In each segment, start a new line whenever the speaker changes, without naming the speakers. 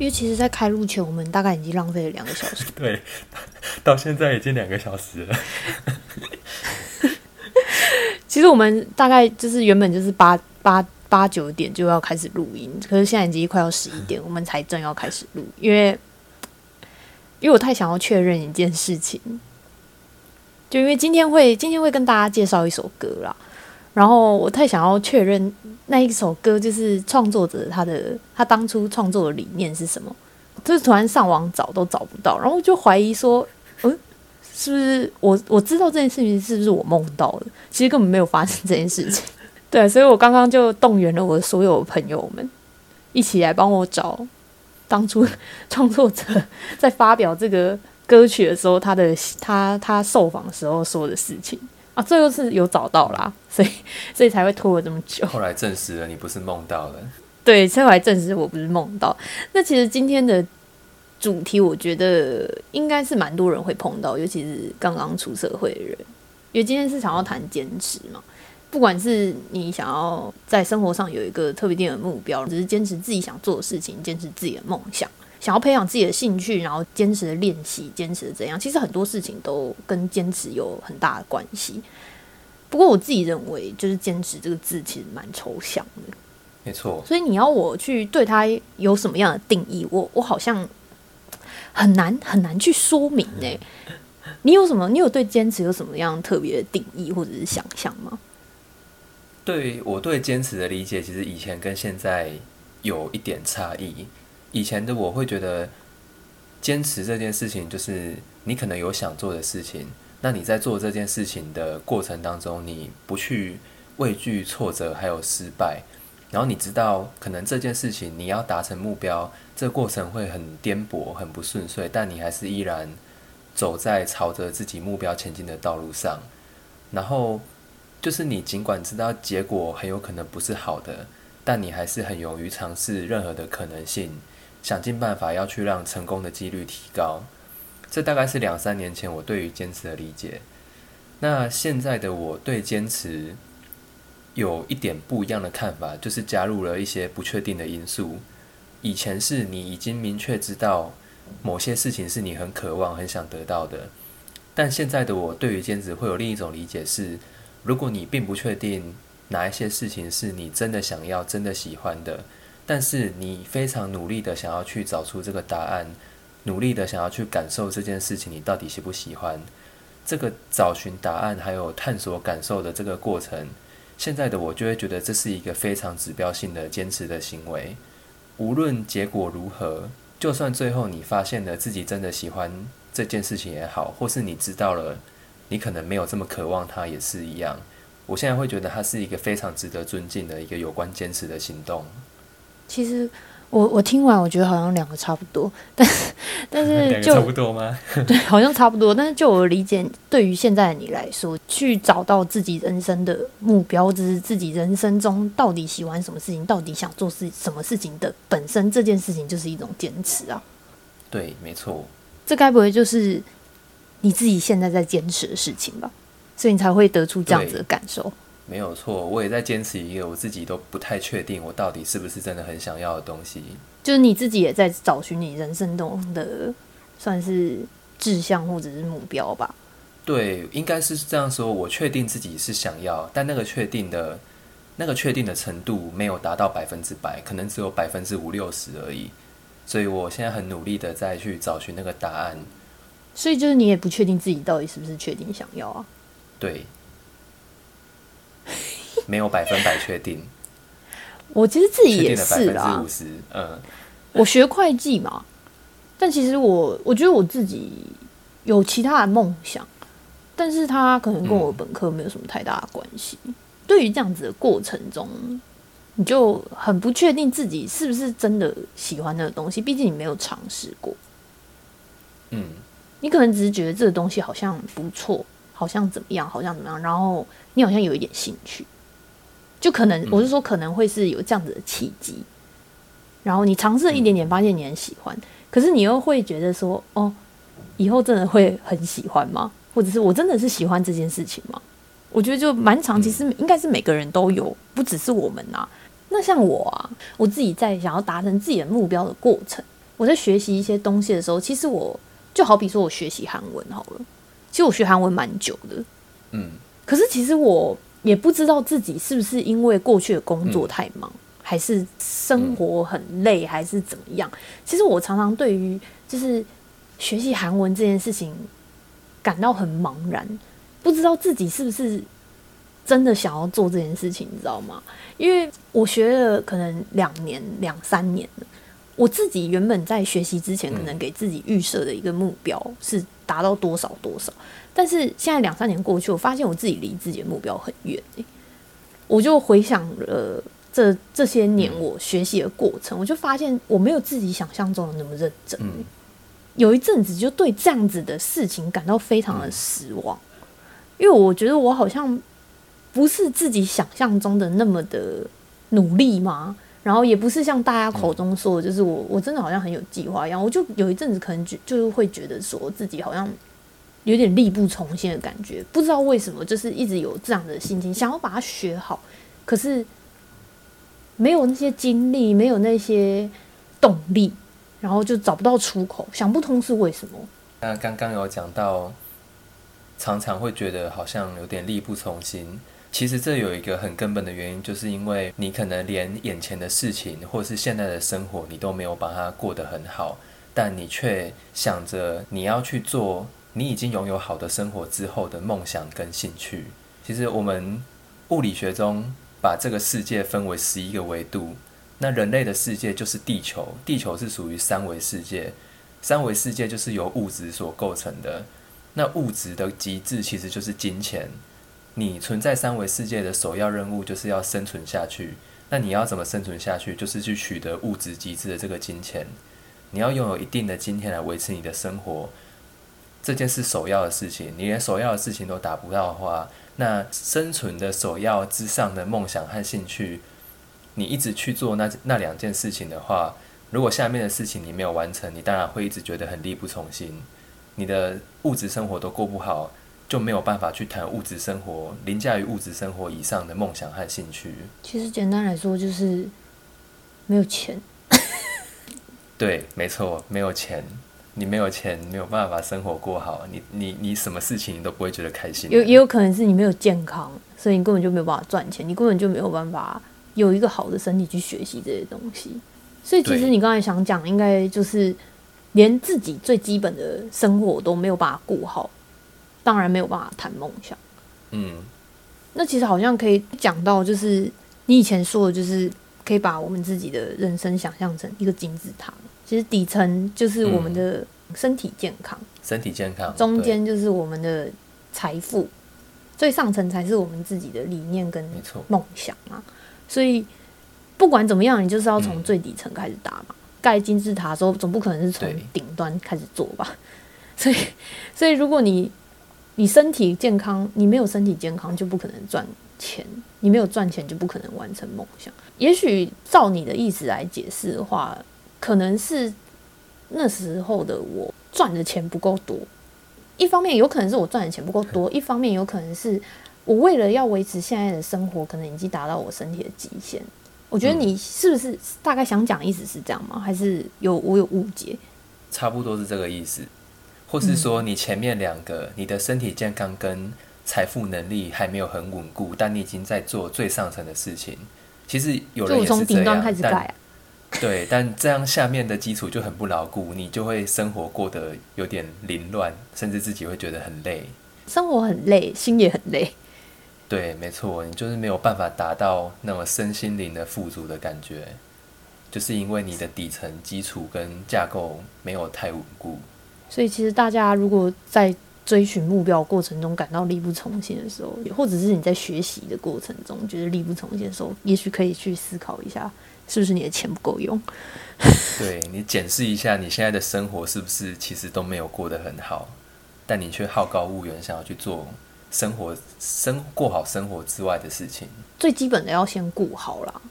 因为其实，在开录前，我们大概已经浪费了两个小时。
对，到现在已经两个小时了。
其实我们大概就是原本就是八八八九点就要开始录音，可是现在已经快要十一点，我们才正要开始录，因为因为我太想要确认一件事情，就因为今天会今天会跟大家介绍一首歌啦，然后我太想要确认那一首歌就是创作者他的他当初创作的理念是什么，就是突然上网找都找不到，然后就怀疑说，嗯。是不是我我知道这件事情是不是我梦到的？其实根本没有发生这件事情。对，所以我刚刚就动员了我的所有朋友们，一起来帮我找当初创作者在发表这个歌曲的时候，他的他他受访时候说的事情啊，最后是有找到啦，所以 所以才会拖了这么久。
后来证实了你不是梦到的，
对，后来证实我不是梦到。那其实今天的。主题我觉得应该是蛮多人会碰到，尤其是刚刚出社会的人，因为今天是想要谈坚持嘛。不管是你想要在生活上有一个特别定的目标，只是坚持自己想做的事情，坚持自己的梦想，想要培养自己的兴趣，然后坚持的练习，坚持的怎样，其实很多事情都跟坚持有很大的关系。不过我自己认为，就是坚持这个字其实蛮抽象的，
没错。
所以你要我去对它有什么样的定义，我我好像。很难很难去说明呢。你有什么？你有对坚持有什么样特别的定义或者是想象吗？
对我对坚持的理解，其实以前跟现在有一点差异。以前的我会觉得，坚持这件事情就是你可能有想做的事情，那你在做这件事情的过程当中，你不去畏惧挫折还有失败。然后你知道，可能这件事情你要达成目标，这过程会很颠簸、很不顺遂，但你还是依然走在朝着自己目标前进的道路上。然后就是你尽管知道结果很有可能不是好的，但你还是很勇于尝试任何的可能性，想尽办法要去让成功的几率提高。这大概是两三年前我对于坚持的理解。那现在的我对坚持。有一点不一样的看法，就是加入了一些不确定的因素。以前是你已经明确知道某些事情是你很渴望、很想得到的，但现在的我对于兼职会有另一种理解是：如果你并不确定哪一些事情是你真的想要、真的喜欢的，但是你非常努力的想要去找出这个答案，努力的想要去感受这件事情你到底喜不喜欢，这个找寻答案还有探索感受的这个过程。现在的我就会觉得这是一个非常指标性的坚持的行为，无论结果如何，就算最后你发现了自己真的喜欢这件事情也好，或是你知道了你可能没有这么渴望它也是一样。我现在会觉得它是一个非常值得尊敬的一个有关坚持的行动。
其实。我我听完，我觉得好像两个差不多，但是但 是就
差不多吗？
对，好像差不多。但是就我理解，对于现在的你来说，去找到自己人生的目标，或者是自己人生中到底喜欢什么事情，到底想做事什么事情的本身，这件事情就是一种坚持啊。
对，没错。
这该不会就是你自己现在在坚持的事情吧？所以你才会得出这样子的感受。
没有错，我也在坚持一个我自己都不太确定我到底是不是真的很想要的东西。
就是你自己也在找寻你人生中的算是志向或者是目标吧？
对，应该是这样说。我确定自己是想要，但那个确定的那个确定的程度没有达到百分之百，可能只有百分之五六十而已。所以我现在很努力的在去找寻那个答案。
所以就是你也不确定自己到底是不是确定想要啊？
对。没有百分百确定，
我其实自己也是
啦。嗯，
我学会计嘛，但其实我我觉得我自己有其他的梦想，但是他可能跟我本科没有什么太大的关系。对于这样子的过程中，你就很不确定自己是不是真的喜欢那个东西，毕竟你没有尝试过。
嗯，
你可能只是觉得这个东西好像不错。好像怎么样？好像怎么样？然后你好像有一点兴趣，就可能我是说可能会是有这样子的契机。然后你尝试了一点点，发现你很喜欢，可是你又会觉得说，哦，以后真的会很喜欢吗？或者是我真的是喜欢这件事情吗？我觉得就蛮长，其实应该是每个人都有，不只是我们啊。那像我啊，我自己在想要达成自己的目标的过程，我在学习一些东西的时候，其实我就好比说我学习韩文好了，其实我学韩文蛮久的，
嗯，
可是其实我也不知道自己是不是因为过去的工作太忙，还是生活很累，还是怎么样。其实我常常对于就是学习韩文这件事情感到很茫然，不知道自己是不是真的想要做这件事情，你知道吗？因为我学了可能两年、两三年了。我自己原本在学习之前，可能给自己预设的一个目标是达到多少多少，但是现在两三年过去，我发现我自己离自己的目标很远。我就回想了这这些年我学习的过程，我就发现我没有自己想象中的那么认真。有一阵子就对这样子的事情感到非常的失望，因为我觉得我好像不是自己想象中的那么的努力吗？然后也不是像大家口中说的，就是我我真的好像很有计划一样。我就有一阵子可能就就会觉得说自己好像有点力不从心的感觉，不知道为什么，就是一直有这样的心情，想要把它学好，可是没有那些精力，没有那些动力，然后就找不到出口，想不通是为什么。
那刚刚有讲到，常常会觉得好像有点力不从心。其实这有一个很根本的原因，就是因为你可能连眼前的事情，或是现在的生活，你都没有把它过得很好，但你却想着你要去做你已经拥有好的生活之后的梦想跟兴趣。其实我们物理学中把这个世界分为十一个维度，那人类的世界就是地球，地球是属于三维世界，三维世界就是由物质所构成的，那物质的极致其实就是金钱。你存在三维世界的首要任务就是要生存下去。那你要怎么生存下去？就是去取得物质极致的这个金钱。你要拥有一定的金钱来维持你的生活，这件事首要的事情。你连首要的事情都达不到的话，那生存的首要之上的梦想和兴趣，你一直去做那那两件事情的话，如果下面的事情你没有完成，你当然会一直觉得很力不从心。你的物质生活都过不好。就没有办法去谈物质生活凌驾于物质生活以上的梦想和兴趣。
其实简单来说就是没有钱。
对，没错，没有钱，你没有钱，没有办法生活过好。你你你什么事情你都不会觉得开心。
有也有可能是你没有健康，所以你根本就没有办法赚钱，你根本就没有办法有一个好的身体去学习这些东西。所以其实你刚才想讲，应该就是连自己最基本的生活都没有办法顾好。当然没有办法谈梦想。
嗯，
那其实好像可以讲到，就是你以前说的，就是可以把我们自己的人生想象成一个金字塔。其实底层就是我们的身体健康，
身体健康，
中间就是我们的财富，最上层才是我们自己的理念跟梦想啊。所以不管怎么样，你就是要从最底层开始打嘛。盖金字塔的时候，总不可能是从顶端开始做吧？所以，所以如果你你身体健康，你没有身体健康就不可能赚钱，你没有赚钱就不可能完成梦想。也许照你的意思来解释的话，可能是那时候的我赚的钱不够多。一方面有可能是我赚的钱不够多，一方面有可能是我为了要维持现在的生活，可能已经达到我身体的极限。我觉得你是不是大概想讲意思是这样吗？还是有我有误解？
差不多是这个意思。或是说，你前面两个，你的身体健康跟财富能力还没有很稳固，但你已经在做最上层的事情。其实有人也是这样，但对，但这样下面的基础就很不牢固，你就会生活过得有点凌乱，甚至自己会觉得很累。
生活很累，心也很累。
对，没错，你就是没有办法达到那么身心灵的富足的感觉，就是因为你的底层基础跟架构没有太稳固。
所以，其实大家如果在追寻目标过程中感到力不从心的时候，或者是你在学习的过程中觉得力不从心的时候，也许可以去思考一下，是不是你的钱不够用？
对你检视一下你现在的生活是不是其实都没有过得很好，但你却好高骛远，想要去做生活、生过好生活之外的事情。
最基本的要先顾好啦。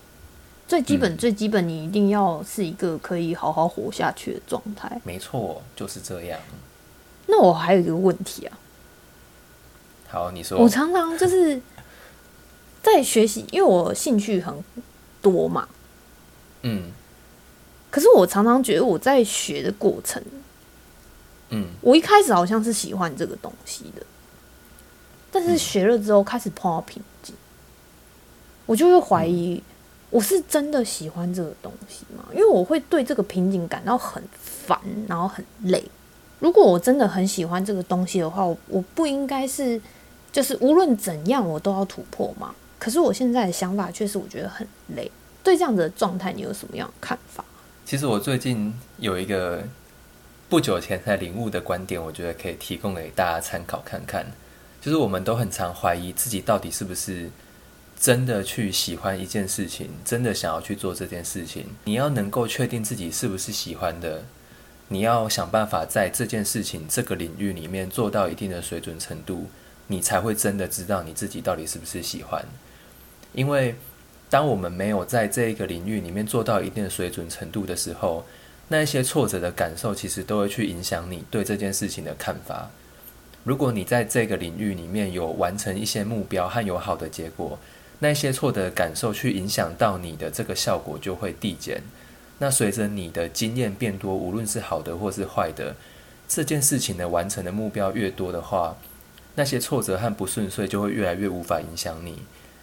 最基本、最基本，你一定要是一个可以好好活下去的状态。
没错，就是这样。
那我还有一个问题啊。
好，你说。
我常常就是 在学习，因为我兴趣很多嘛。
嗯。
可是我常常觉得我在学的过程，
嗯，
我一开始好像是喜欢这个东西的，但是
嗯
学了之后开始碰到瓶颈，我就会怀疑我是真的喜欢这个东西吗？因为我会对这个瓶颈感到很烦，然后很累。如果我真的很喜欢这个东西的话，我不应该是就是无论怎样我都要突破吗？可是我现在的想法却是我觉得很累。对这样的状态，你有什么样的看法？
其实我最近有一个不久前才领悟的观点，我觉得可以提供给大家参考看看。就是我们都很常怀疑自己到底是不是真的去喜欢一件事情，真的想要去做这件事情。你要能够确定自己是不是喜欢的，你要想办法在这件事情这个领域里面做到一定的水准程度，你才会真的知道你自己到底是不是喜欢。因为当我们没有在这一个领域里面做到一定的水准程度的时候，那一些挫折的感受其实都会去影响你对这件事情的看法。如果你在这个领域里面有完成一些目标和有好的结果，那些错的感受去影响到你的这个效果就会递减。那随着你的经验变多，无论是好的或是坏的，这件事情的完成的目标越多的话，那些挫折和不顺遂就会越来越无法影响你。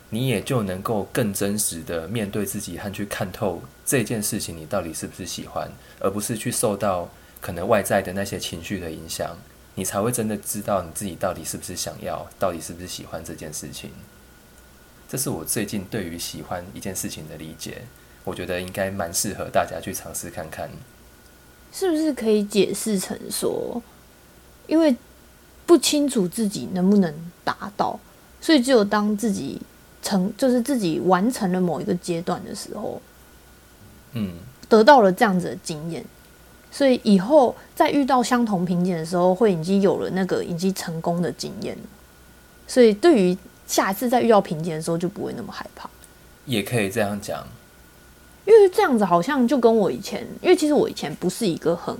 你也就能够更真实的面对自己和去看透这件事情，你到底是不是喜欢，而不是去受到可能外在的那些情绪的影响，你才会真的知道你自己到底是不是想要，到底是不是喜欢这件事情。这是我最近对于喜欢一件事情的理解，我觉得应该蛮适合大家去尝试看看。
是不是可以解释成说，因为不清楚自己能不能达到，所以只有当自己成，就是自己完成了某一个阶段的时候，
嗯，
得到了这样子的经验，所以以后在遇到相同瓶颈的时候，会已经有了那个已经成功的经验，所以对于下一次再遇到瓶颈的时候，就不会那么害怕。
也可以这样讲。
因为这样子好像就跟我以前，因为其实我以前不是一个很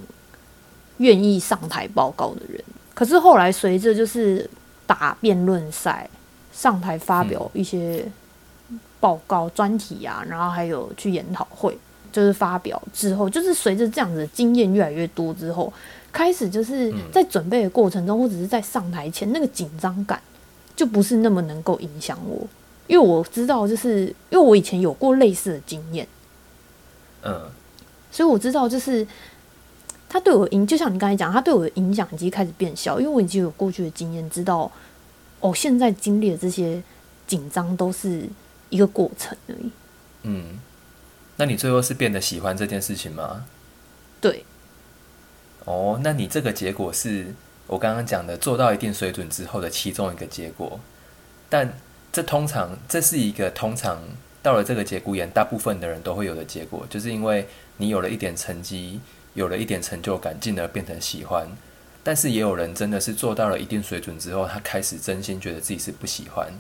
愿意上台报告的人，可是后来随着就是打辩论赛、上台发表一些报告、专题啊，然后还有去研讨会，就是发表之后，就是随着这样子的经验越来越多之后，开始就是在准备的过程中，或者是在上台前那个紧张感，就不是那么能够影响我，因为我知道，就是因为我以前有过类似的经验。
嗯，
所以我知道，就是他对我影，就像你刚才讲，他对我的影响已经开始变小，因为我已经有过去的经验，知道哦，现在经历的这些紧张都是一个过程而已。
嗯，那你最后是变得喜欢这件事情吗？
对，
哦，那你这个结果是我刚刚讲的做到一定水准之后的其中一个结果，但这通常这是一个通常到了这个节骨眼，大部分的人都会有的结果，就是因为你有了一点成绩，有了一点成就感，进而变成喜欢。但是也有人真的是做到了一定水准之后，他开始真心觉得自己是不喜欢，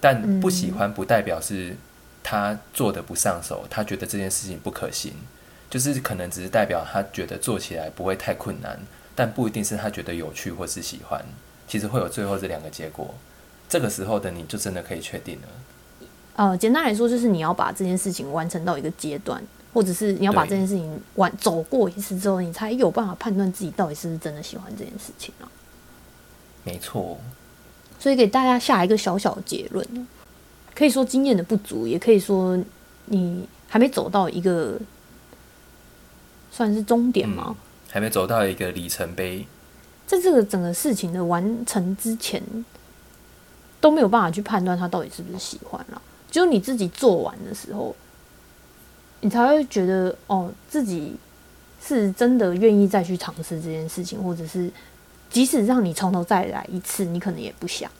但不喜欢不代表是他做的不上手，他觉得这件事情不可行。就是可能只是代表他觉得做起来不会太困难，但不一定是他觉得有趣或是喜欢。其实会有最后这两个结果，这个时候的你就真的可以确定了。
呃，简单来说，就是你要把这件事情完成到一个阶段，或者是你要把这件事情完走过一次之后，你才有办法判断自己到底是不是真的喜欢这件事情啊。
没错，
所以给大家下一个小小的结论，可以说经验的不足，也可以说你还没走到一个算是终点吗？
还没走到一个里程碑。
在这个整个事情的完成之前，都没有办法去判断他到底是不是喜欢了。只有你自己做完的时候，你才会觉得哦，自己是真的愿意再去尝试这件事情，或者是即使让你从头再来一次，你可能也不想。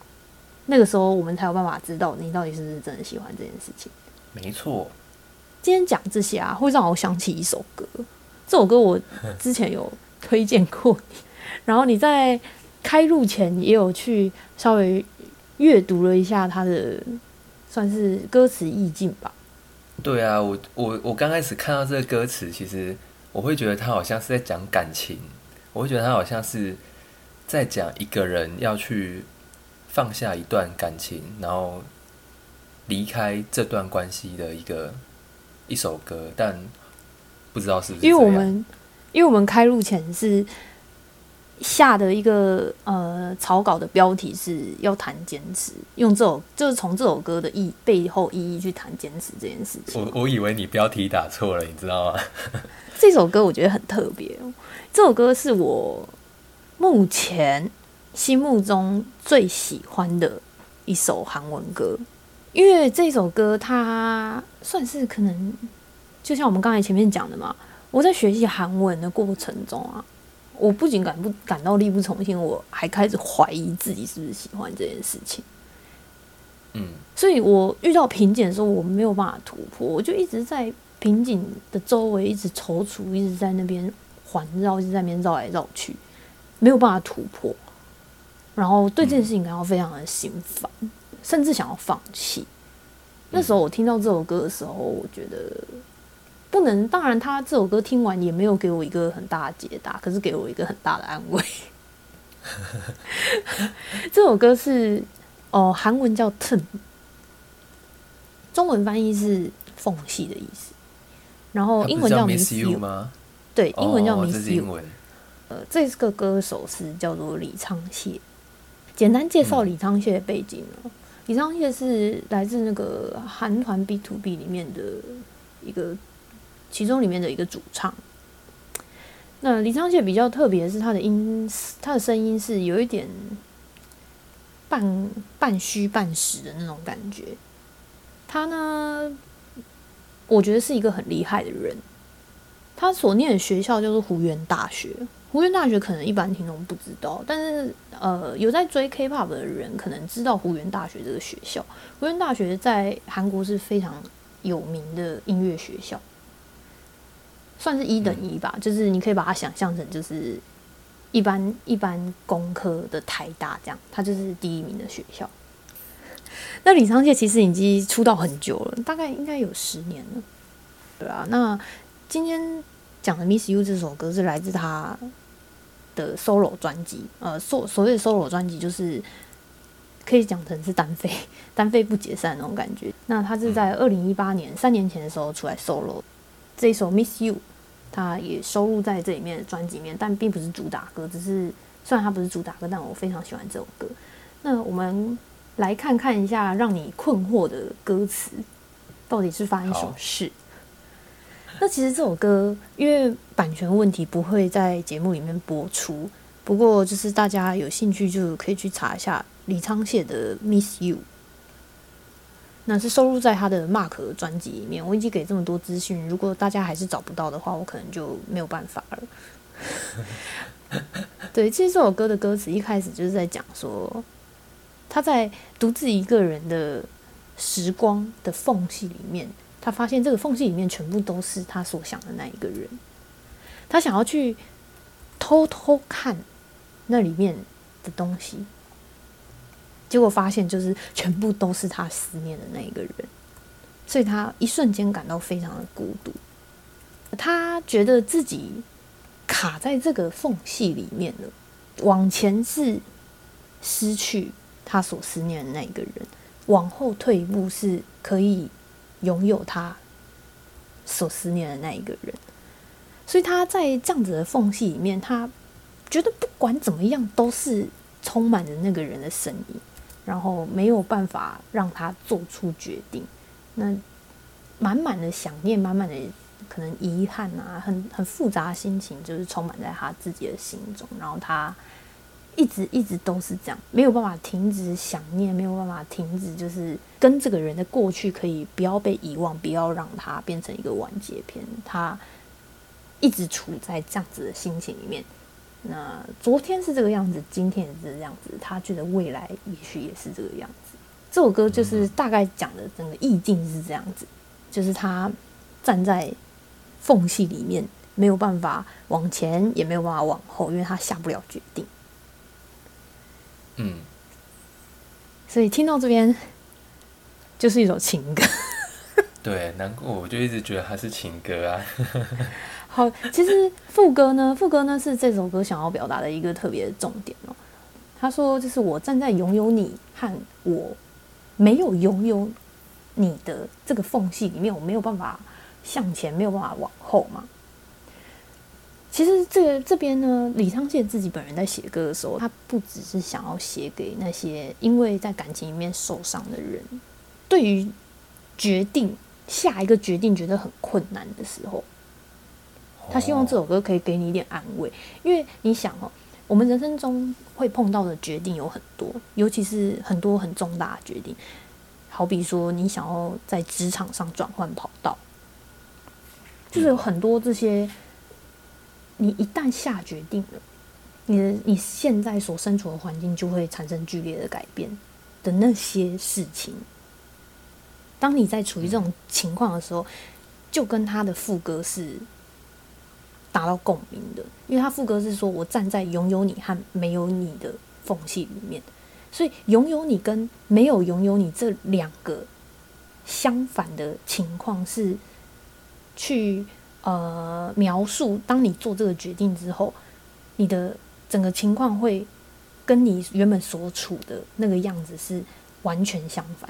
那个时候，我们才有办法知道你到底是不是真的喜欢这件事情。
没错，
今天讲这些啊，会让我想起一首歌。这首歌我之前有推荐过，然后你在开录前也有去稍微阅读了一下它的算是歌词意境吧。
对啊，我我我刚开始看到这个歌词，其实我会觉得它好像是在讲感情，我会觉得它好像是在讲一个人要去放下一段感情，然后离开这段关系的一个一首歌，但不不知道是不是
因为我们因为我们开录前是下的一个呃草稿的标题是要谈坚持，用这首就是从这首歌的意背后意义去谈坚持这件事情。
我我以为你标题打错了，你知道吗？
这首歌我觉得很特别哦，这首歌是我目前心目中最喜欢的一首韩文歌，因为这首歌它算是可能就像我们刚才前面讲的嘛，我在学习韩文的过程中啊，我不仅感不感到力不从心，我还开始怀疑自己是不是喜欢这件事情。
嗯，
所以我遇到瓶颈的时候，我没有办法突破，我就一直在瓶颈的周围一直踌躇，一直在那边环绕，一直在那边绕来绕去，没有办法突破。然后对这件事情感到非常的心烦，甚至想要放弃。那时候我听到这首歌的时候，我觉得不能。当然，他这首歌听完也没有给我一个很大的解答，可是给我一个很大的安慰。这首歌是哦，韩文叫 “turn”，中文翻译是缝隙的意思。然后英文叫
Miss You 吗？
对，英文叫
哦
Miss You。呃，这个歌手是叫做李昌燮。简单介绍李昌燮的背景哦，李昌燮是来自那个韩团 B to B 里面的一个，其中里面的一个主唱。那李昌燮比较特别的是，他的音，他的声音是有一点半半虚半实的那种感觉。他呢，我觉得是一个很厉害的人。他所念的学校就是湖源大学。湖源大学可能一般听众不知道，但是呃，有在追 K-pop 的人可能知道湖源大学这个学校。湖源大学在韩国是非常有名的音乐学校，算是一等一吧，就是你可以把它想象成就是一般一般工科的台大这样，它就是第一名的学校。那李昌燮其实已经出道很久了，大概应该有十年了，对啊。那今天讲的《Miss You》这首歌是来自他的 solo 专辑，呃，所所谓的 solo 专辑就是可以讲成是单飞，单飞不解散那种感觉。那他是在二零一八年三年前的时候出来 solo 这首《Miss You》，它也收录在这里面的专辑里面，但并不是主打歌，只是虽然它不是主打歌，但我非常喜欢这首歌。那我们来看看一下让你困惑的歌词，到底是发生什么
好
事？那其实这首歌因为版权问题不会在节目里面播出，不过就是大家有兴趣就可以去查一下李昌燮的《Miss You》，那是收录在他的 Mark 专辑里面。我已经给这么多资讯，如果大家还是找不到的话，我可能就没有办法了。对，其实这首歌的歌词一开始就是在讲说，他在独自一个人的时光的缝隙里面，他发现这个缝隙里面全部都是他所想的那一个人。他想要去偷偷看那里面的东西，结果发现就是全部都是他思念的那一个人，所以他一瞬间感到非常的孤独。他觉得自己卡在这个缝隙里面了，往前是失去他所思念的那一个人，往后退一步是可以拥有他所思念的那一个人。所以他在这样子的缝隙里面，他觉得不管怎么样都是充满着那个人的身影，然后没有办法让他做出决定。那满满的想念，满满的可能遗憾啊，很很复杂的心情，就是充满在他自己的心中。然后他一直一直都是这样，没有办法停止想念，没有办法停止，就是跟这个人的过去可以不要被遗忘，不要让他变成一个完结篇。他一直处在这样子的心情里面。那昨天是这个样子，今天也是这个样子。他觉得未来也许也是这个样子。这首歌就是大概讲的整个意境是这样子，就是他站在缝隙里面，没有办法往前，也没有办法往后，因为他下不了决定。
嗯，
所以听到这边，就是一首情歌。
对，难过我就一直觉得它是情歌啊。
好，其实副歌呢，副歌呢是这首歌想要表达的一个特别重点哦。他说，就是我站在拥有你和我没有拥有你的这个缝隙里面，我没有办法向前，没有办法往后嘛。其实这个这边呢，李昌燮自己本人在写歌的时候，他不只是想要写给那些因为在感情里面受伤的人，对于决定下一个决定觉得很困难的时候，他希望这首歌可以给你一点安慰。因为你想哦，我们人生中会碰到的决定有很多，尤其是很多很重大的决定，好比说你想要在职场上转换跑道，就是有很多这些。你一旦下决定了，你的你现在所身处的环境就会产生剧烈的改变的那些事情。当你在处于这种情况的时候，就跟他的副歌是达到共鸣的，因为他副歌是说我站在拥有你和没有你的缝隙里面，所以拥有你跟没有拥有你这两个相反的情况是去。呃，描述当你做这个决定之后，你的整个情况会跟你原本所处的那个样子是完全相反。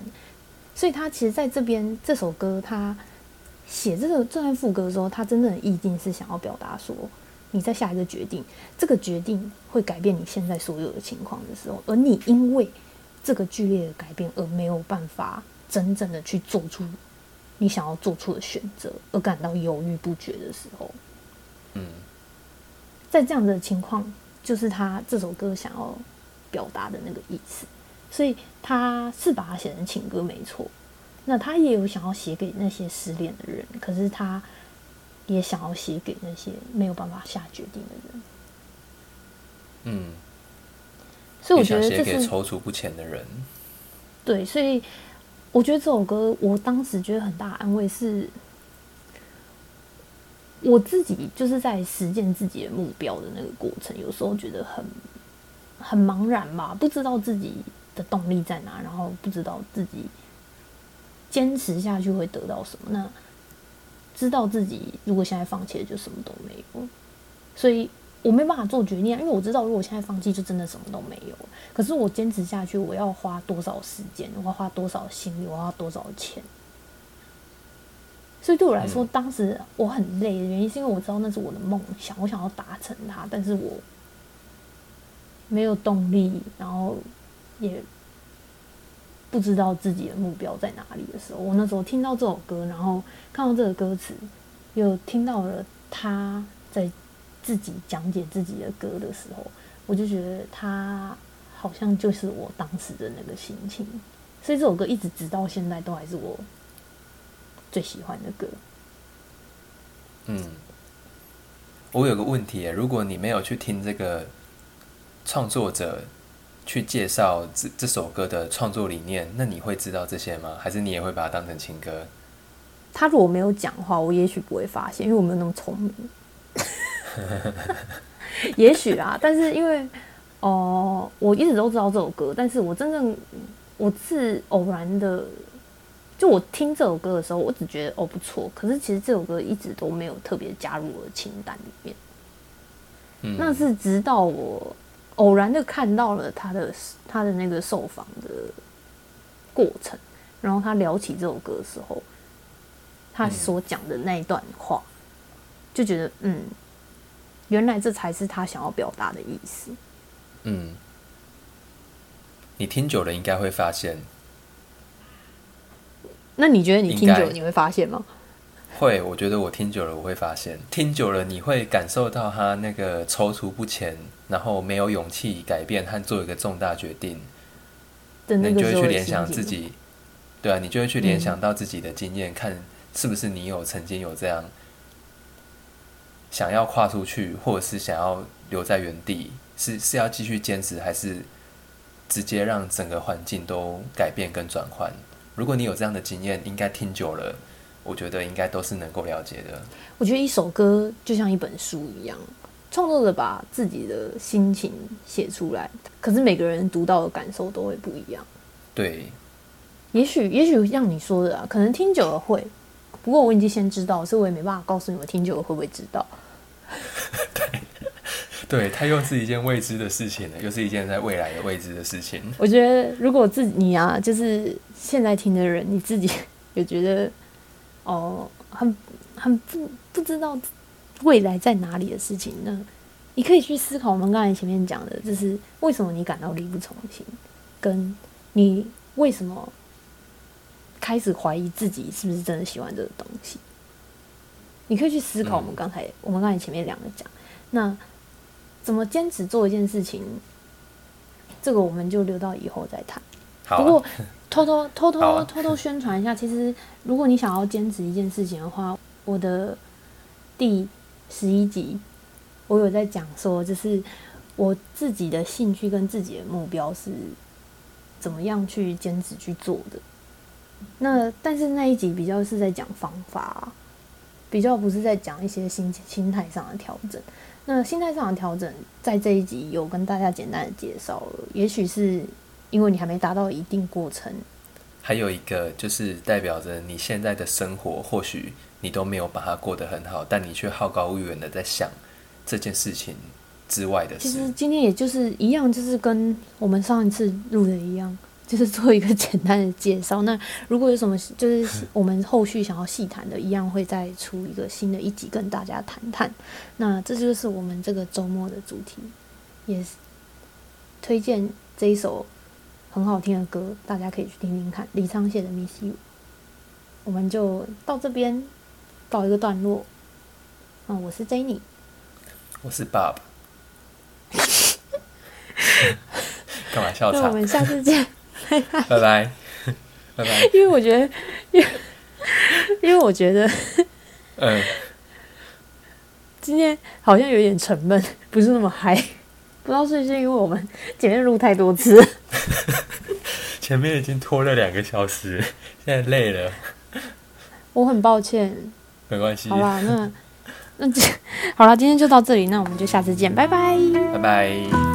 所以他其实在这边这首歌，他写这个这段副歌的时候，他真正的意境是想要表达说，你在下一个决定，这个决定会改变你现在所有的情况的时候，而你因为这个剧烈的改变而没有办法真正的去做出。你想要做出的选择而感到犹豫不决的时候，
嗯，
在这样的情况，就是他这首歌想要表达的那个意思。所以他是把它写成情歌没错，那他也有想要写给那些失恋的人，可是他也想要写给那些没有办法下决定的人。
嗯，
所以我觉得这是
踌躇不前的人。
对，所以。我觉得这首歌，我当时觉得很大安慰是，我自己就是在实践自己的目标的那个过程，有时候觉得很很茫然吧，不知道自己的动力在哪，然后不知道自己坚持下去会得到什么。那知道自己如果现在放弃了，就什么都没有，所以。我没办法做决定，因为我知道，如果现在放弃，就真的什么都没有。可是我坚持下去，我要花多少时间？我要花多少心力？我要多少钱？所以对我来说，当时我很累的原因，是因为我知道那是我的梦想，我想要达成它，但是我没有动力，然后也不知道自己的目标在哪里的时候，我那时候听到这首歌，然后看到这个歌词，又听到了他在。自己讲解自己的歌的时候，我就觉得他好像就是我当时的那个心情，所以这首歌一直直到现在都还是我最喜欢的歌。
嗯，我有个问题，如果你没有去听这个创作者去介绍这这首歌的创作理念，那你会知道这些吗？还是你也会把它当成情歌？
他如果没有讲话，我也许不会发现，因为我没有那么聪明。也许啊，但是因为哦，我一直都知道这首歌，但是我真正我是偶然的，就我听这首歌的时候，我只觉得哦不错，可是其实这首歌一直都没有特别加入我的清单里面。
嗯，
那是直到我偶然的看到了他的他的那个受访的过程，然后他聊起这首歌的时候，他所讲的那一段话，就觉得嗯。原来这才是他想要表达的意思。
嗯，你听久了应该会发现。
那你觉得你听久了你会发现吗？
会，我觉得我听久了我会发现，听久了你会感受到他那个踌躇不前，然后没有勇气改变和做一个重大决定。
那
你就会去联想自己，对啊，你就会去联想到自己的经验，看是不是你有曾经有这样。想要跨出去，或者是想要留在原地，是是要继续坚持，还是直接让整个环境都改变跟转换？如果你有这样的经验，应该听久了，我觉得应该都是能够了解的。
我觉得一首歌就像一本书一样，创作者把自己的心情写出来，可是每个人读到的感受都会不一样。
对，
也许也许像你说的啊，可能听久了会。不过我已经先知道，所以我也没办法告诉你们听久了会不会知道。
对，对，它又是一件未知的事情了，又是一件在未来的未知的事情。
我觉得，如果自己你啊，就是现在听的人，你自己 有觉得哦，很很不不知道未来在哪里的事情呢？你可以去思考我们刚才前面讲的，就是为什么你感到力不从心，跟你为什么开始怀疑自己是不是真的喜欢这个东西。你可以去思考我们刚才、我们刚才前面两个讲，那怎么坚持做一件事情，这个我们就留到以后再谈。
好啊、
不过偷偷偷偷
啊
偷偷宣传一下，其实如果你想要坚持一件事情的话，我的第十一集我有在讲说，就是我自己的兴趣跟自己的目标是怎么样去坚持去做的。那但是那一集比较是在讲方法，比较不是在讲一些心心态上的调整。那心态上的调整，在这一集有跟大家简单的介绍了，也许是因为你还没达到一定过程，
还有一个就是代表着你现在的生活，或许你都没有把它过得很好，但你却好高骛远的在想这件事情之外的事
其实。今天也就是一样，就是跟我们上一次录的一样，就是做一个简单的介绍。那如果有什么就是我们后续想要细谈的，一样会再出一个新的一集跟大家谈谈。那这就是我们这个周末的主题，也是推荐这一首很好听的歌，大家可以去听听看，李昌燮的《Miss You》。我们就到这边告一个段落。嗯，我是 Jenny，
我是 Bob，。干嘛笑场？
那我们下次见。
拜拜，拜拜。
因为我觉得，因为因为我觉得
嗯，
今天好像有点沉闷，不是那么嗨。不知道是不是因为我们前面录太多次，
前面已经拖了两个小时，现在累了，
我很抱歉。
没关系
好，啦，那那好了，今天就到这里，那我们就下次见，拜拜。
拜拜。